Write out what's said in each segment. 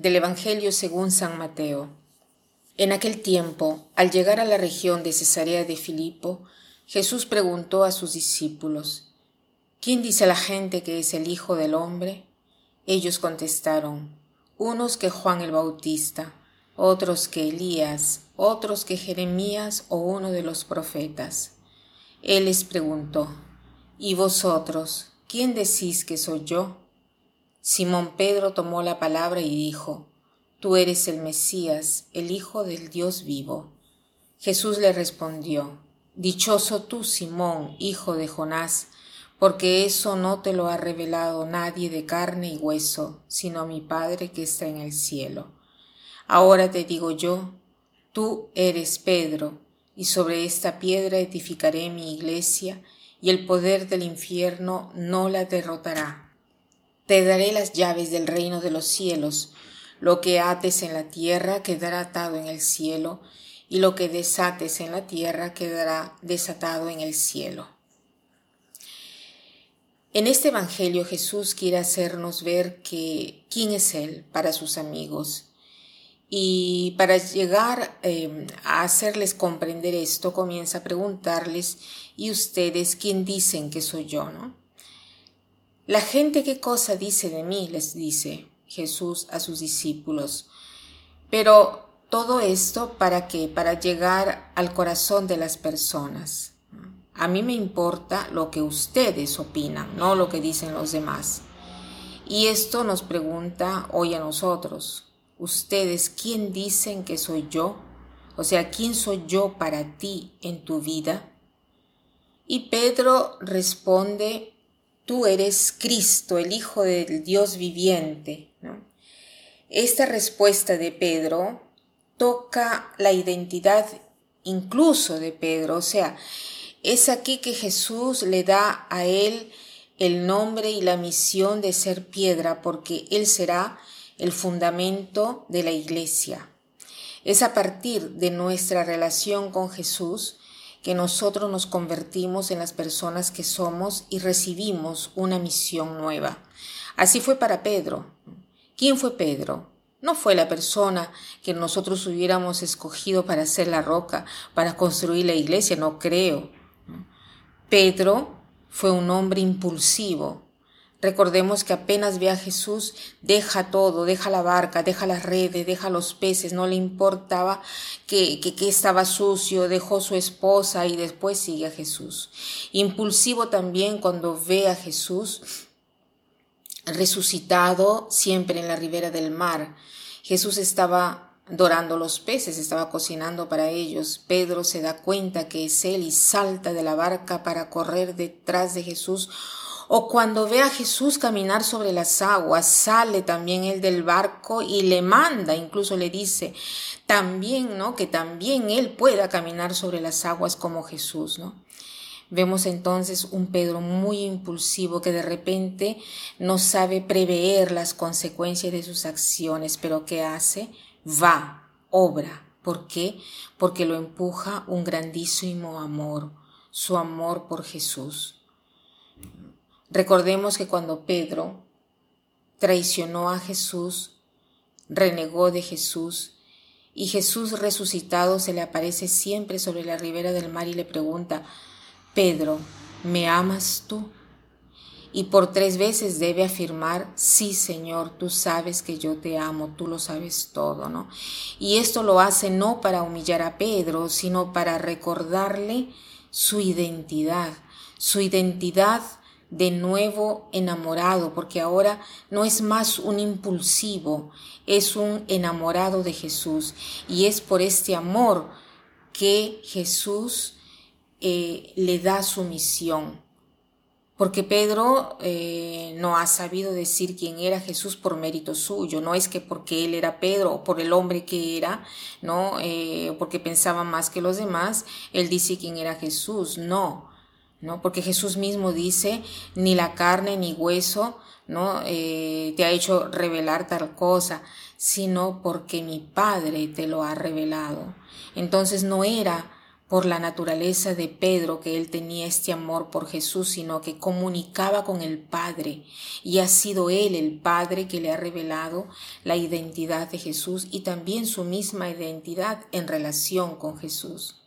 Del Evangelio según San Mateo. En aquel tiempo, al llegar a la región de Cesarea de Filipo, Jesús preguntó a sus discípulos, ¿Quién dice la gente que es el Hijo del Hombre? Ellos contestaron, unos que Juan el Bautista, otros que Elías, otros que Jeremías o uno de los profetas. Él les preguntó, ¿Y vosotros, quién decís que soy yo? Simón Pedro tomó la palabra y dijo, Tú eres el Mesías, el Hijo del Dios vivo. Jesús le respondió, Dichoso tú, Simón, hijo de Jonás, porque eso no te lo ha revelado nadie de carne y hueso, sino mi Padre que está en el cielo. Ahora te digo yo, tú eres Pedro, y sobre esta piedra edificaré mi iglesia, y el poder del infierno no la derrotará. Te daré las llaves del reino de los cielos. Lo que ates en la tierra quedará atado en el cielo, y lo que desates en la tierra quedará desatado en el cielo. En este Evangelio Jesús quiere hacernos ver que quién es Él para sus amigos. Y para llegar em, a hacerles comprender esto, comienza a preguntarles, ¿y ustedes quién dicen que soy yo? ¿no? La gente qué cosa dice de mí, les dice Jesús a sus discípulos. Pero todo esto para qué? Para llegar al corazón de las personas. A mí me importa lo que ustedes opinan, no lo que dicen los demás. Y esto nos pregunta hoy a nosotros, ustedes, ¿quién dicen que soy yo? O sea, ¿quién soy yo para ti en tu vida? Y Pedro responde tú eres Cristo, el Hijo del Dios viviente. Esta respuesta de Pedro toca la identidad incluso de Pedro, o sea, es aquí que Jesús le da a él el nombre y la misión de ser piedra, porque él será el fundamento de la iglesia. Es a partir de nuestra relación con Jesús que nosotros nos convertimos en las personas que somos y recibimos una misión nueva. Así fue para Pedro. ¿Quién fue Pedro? No fue la persona que nosotros hubiéramos escogido para hacer la roca, para construir la iglesia, no creo. Pedro fue un hombre impulsivo, Recordemos que apenas ve a Jesús, deja todo, deja la barca, deja las redes, deja los peces, no le importaba que, que, estaba sucio, dejó su esposa y después sigue a Jesús. Impulsivo también cuando ve a Jesús resucitado siempre en la ribera del mar. Jesús estaba dorando los peces, estaba cocinando para ellos. Pedro se da cuenta que es él y salta de la barca para correr detrás de Jesús o cuando ve a Jesús caminar sobre las aguas, sale también él del barco y le manda, incluso le dice, también, ¿no? Que también él pueda caminar sobre las aguas como Jesús, ¿no? Vemos entonces un Pedro muy impulsivo que de repente no sabe prever las consecuencias de sus acciones, pero ¿qué hace? Va, obra. ¿Por qué? Porque lo empuja un grandísimo amor, su amor por Jesús. Recordemos que cuando Pedro traicionó a Jesús, renegó de Jesús, y Jesús resucitado se le aparece siempre sobre la ribera del mar y le pregunta, Pedro, ¿me amas tú? Y por tres veces debe afirmar, sí Señor, tú sabes que yo te amo, tú lo sabes todo, ¿no? Y esto lo hace no para humillar a Pedro, sino para recordarle su identidad, su identidad de nuevo enamorado, porque ahora no es más un impulsivo, es un enamorado de Jesús. Y es por este amor que Jesús eh, le da su misión. Porque Pedro eh, no ha sabido decir quién era Jesús por mérito suyo, no es que porque él era Pedro o por el hombre que era, no, eh, porque pensaba más que los demás, él dice quién era Jesús, no, ¿no? Porque Jesús mismo dice, ni la carne ni hueso, ¿no? Eh, te ha hecho revelar tal cosa, sino porque mi Padre te lo ha revelado. Entonces no era por la naturaleza de Pedro que él tenía este amor por Jesús, sino que comunicaba con el Padre y ha sido él el Padre que le ha revelado la identidad de Jesús y también su misma identidad en relación con Jesús.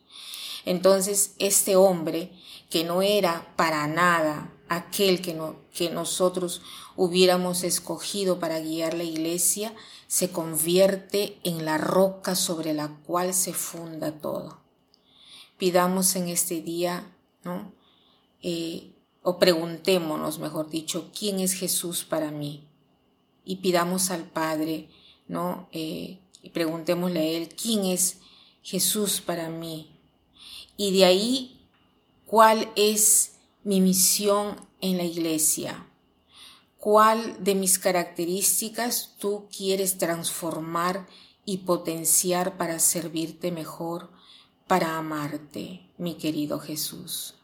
Entonces, este hombre, que no era para nada aquel que, que nosotros hubiéramos escogido para guiar la iglesia, se convierte en la roca sobre la cual se funda todo pidamos en este día, ¿no? Eh, o preguntémonos, mejor dicho, ¿quién es Jesús para mí? Y pidamos al Padre, ¿no? Eh, y preguntémosle a Él, ¿quién es Jesús para mí? Y de ahí, ¿cuál es mi misión en la iglesia? ¿Cuál de mis características tú quieres transformar y potenciar para servirte mejor? para amarte, mi querido Jesús.